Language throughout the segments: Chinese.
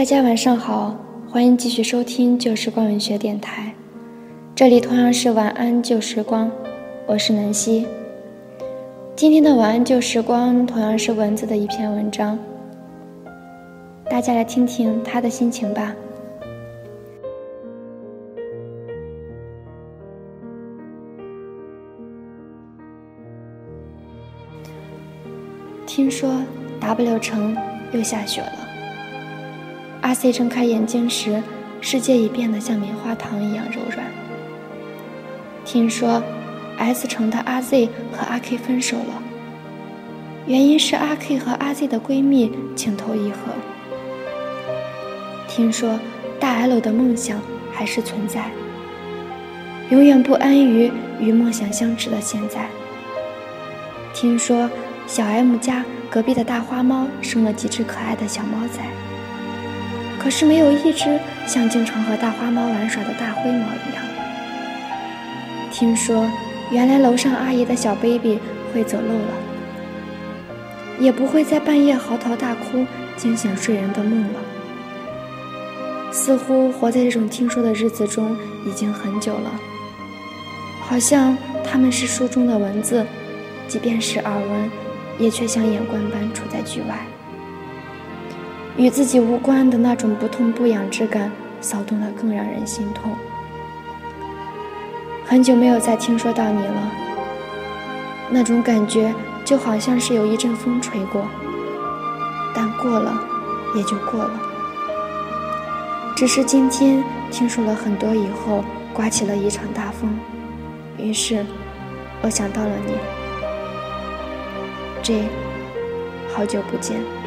大家晚上好，欢迎继续收听旧时光文学电台，这里同样是晚安旧时光，我是南希。今天的晚安旧时光同样是文字的一篇文章，大家来听听他的心情吧。听说 W 城又下雪了。阿 C 睁开眼睛时，世界已变得像棉花糖一样柔软。听说 S 城的阿 Z 和阿 K 分手了，原因是阿 K 和阿 Z 的闺蜜情投意合。听说大 L 的梦想还是存在，永远不安于与梦想相持的现在。听说小 M 家隔壁的大花猫生了几只可爱的小猫仔。可是没有一只像经常和大花猫玩耍的大灰猫一样。听说，原来楼上阿姨的小 baby 会走漏了，也不会在半夜嚎啕大哭惊醒睡人的梦了。似乎活在这种听说的日子中已经很久了，好像他们是书中的文字，即便是耳闻，也却像眼观般处在局外。与自己无关的那种不痛不痒之感，骚动的更让人心痛。很久没有再听说到你了，那种感觉就好像是有一阵风吹过，但过了也就过了。只是今天听说了很多以后，刮起了一场大风，于是我想到了你。J，好久不见。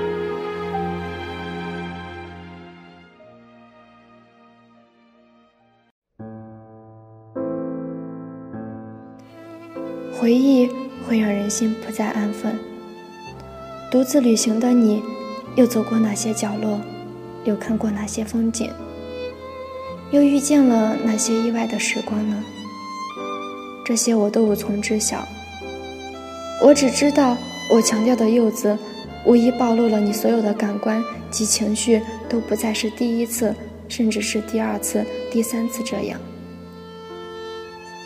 回忆会让人心不再安分。独自旅行的你，又走过哪些角落？又看过哪些风景？又遇见了哪些意外的时光呢？这些我都无从知晓。我只知道，我强调的柚子，无疑暴露了你所有的感官及情绪都不再是第一次，甚至是第二次、第三次这样。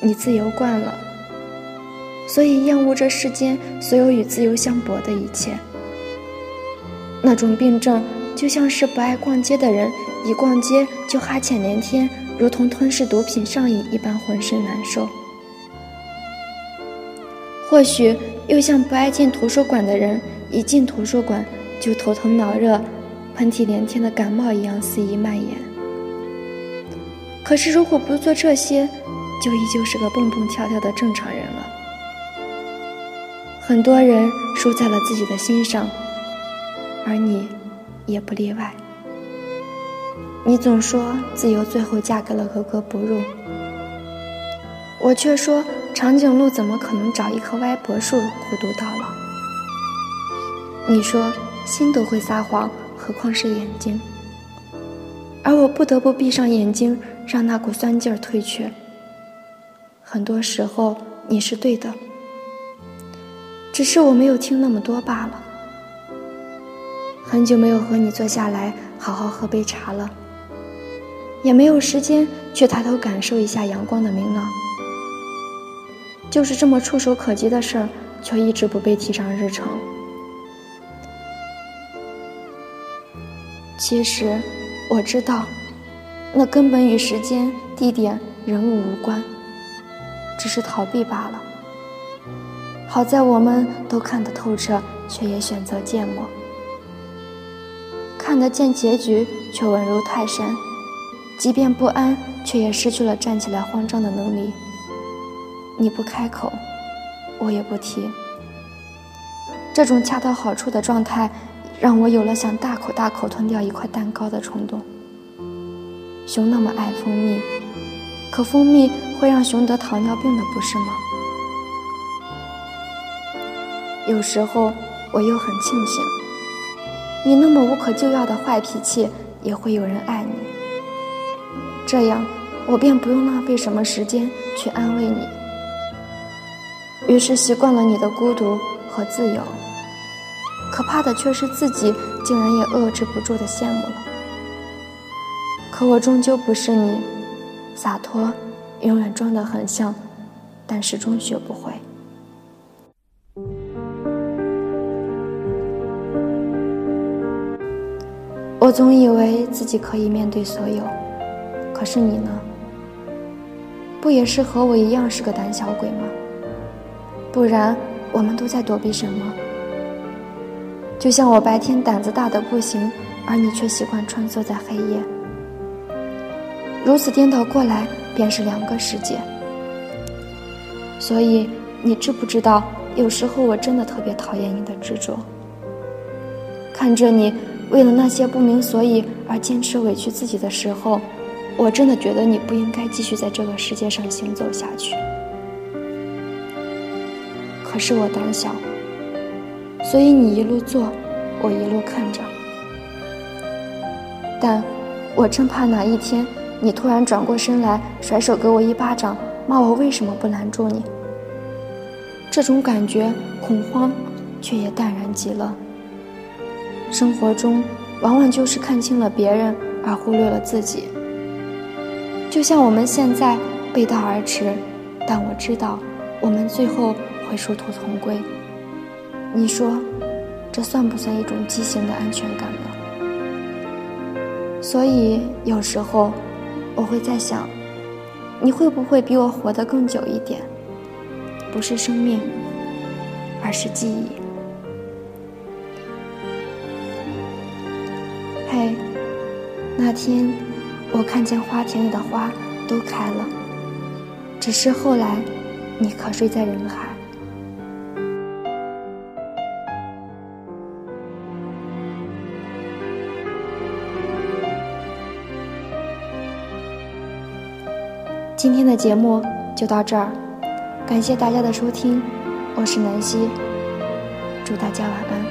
你自由惯了。所以厌恶这世间所有与自由相搏的一切。那种病症就像是不爱逛街的人，一逛街就哈欠连天，如同吞噬毒品上瘾一般浑身难受。或许又像不爱进图书馆的人，一进图书馆就头疼脑热、喷嚏连天的感冒一样肆意蔓延。可是如果不做这些，就依旧是个蹦蹦跳跳的正常人了。很多人输在了自己的心上，而你也不例外。你总说自由最后嫁给了格格不入，我却说长颈鹿怎么可能找一棵歪脖树孤独到老？你说心都会撒谎，何况是眼睛？而我不得不闭上眼睛，让那股酸劲儿退却。很多时候你是对的。只是我没有听那么多罢了。很久没有和你坐下来好好喝杯茶了，也没有时间去抬头感受一下阳光的明朗。就是这么触手可及的事儿，却一直不被提上日程。其实，我知道，那根本与时间、地点、人物无关，只是逃避罢了。好在我们都看得透彻，却也选择缄默；看得见结局，却稳如泰山；即便不安，却也失去了站起来慌张的能力。你不开口，我也不提。这种恰到好处的状态，让我有了想大口大口吞掉一块蛋糕的冲动。熊那么爱蜂蜜，可蜂蜜会让熊得糖尿病的，不是吗？有时候我又很庆幸，你那么无可救药的坏脾气，也会有人爱你。这样，我便不用浪费什么时间去安慰你。于是习惯了你的孤独和自由，可怕的却是自己竟然也遏制不住的羡慕了。可我终究不是你，洒脱，永远装得很像，但始终学不会。我总以为自己可以面对所有，可是你呢？不也是和我一样是个胆小鬼吗？不然我们都在躲避什么？就像我白天胆子大的不行，而你却习惯穿梭在黑夜。如此颠倒过来，便是两个世界。所以你知不知道，有时候我真的特别讨厌你的执着。看着你。为了那些不明所以而坚持委屈自己的时候，我真的觉得你不应该继续在这个世界上行走下去。可是我胆小，所以你一路做，我一路看着。但，我真怕哪一天你突然转过身来，甩手给我一巴掌，骂我为什么不拦住你。这种感觉恐慌，却也淡然极了。生活中，往往就是看清了别人而忽略了自己。就像我们现在背道而驰，但我知道，我们最后会殊途同归。你说，这算不算一种畸形的安全感呢？所以有时候，我会在想，你会不会比我活得更久一点？不是生命，而是记忆。嘿，那天我看见花田里的花都开了，只是后来你瞌睡在人海。今天的节目就到这儿，感谢大家的收听，我是南希，祝大家晚安。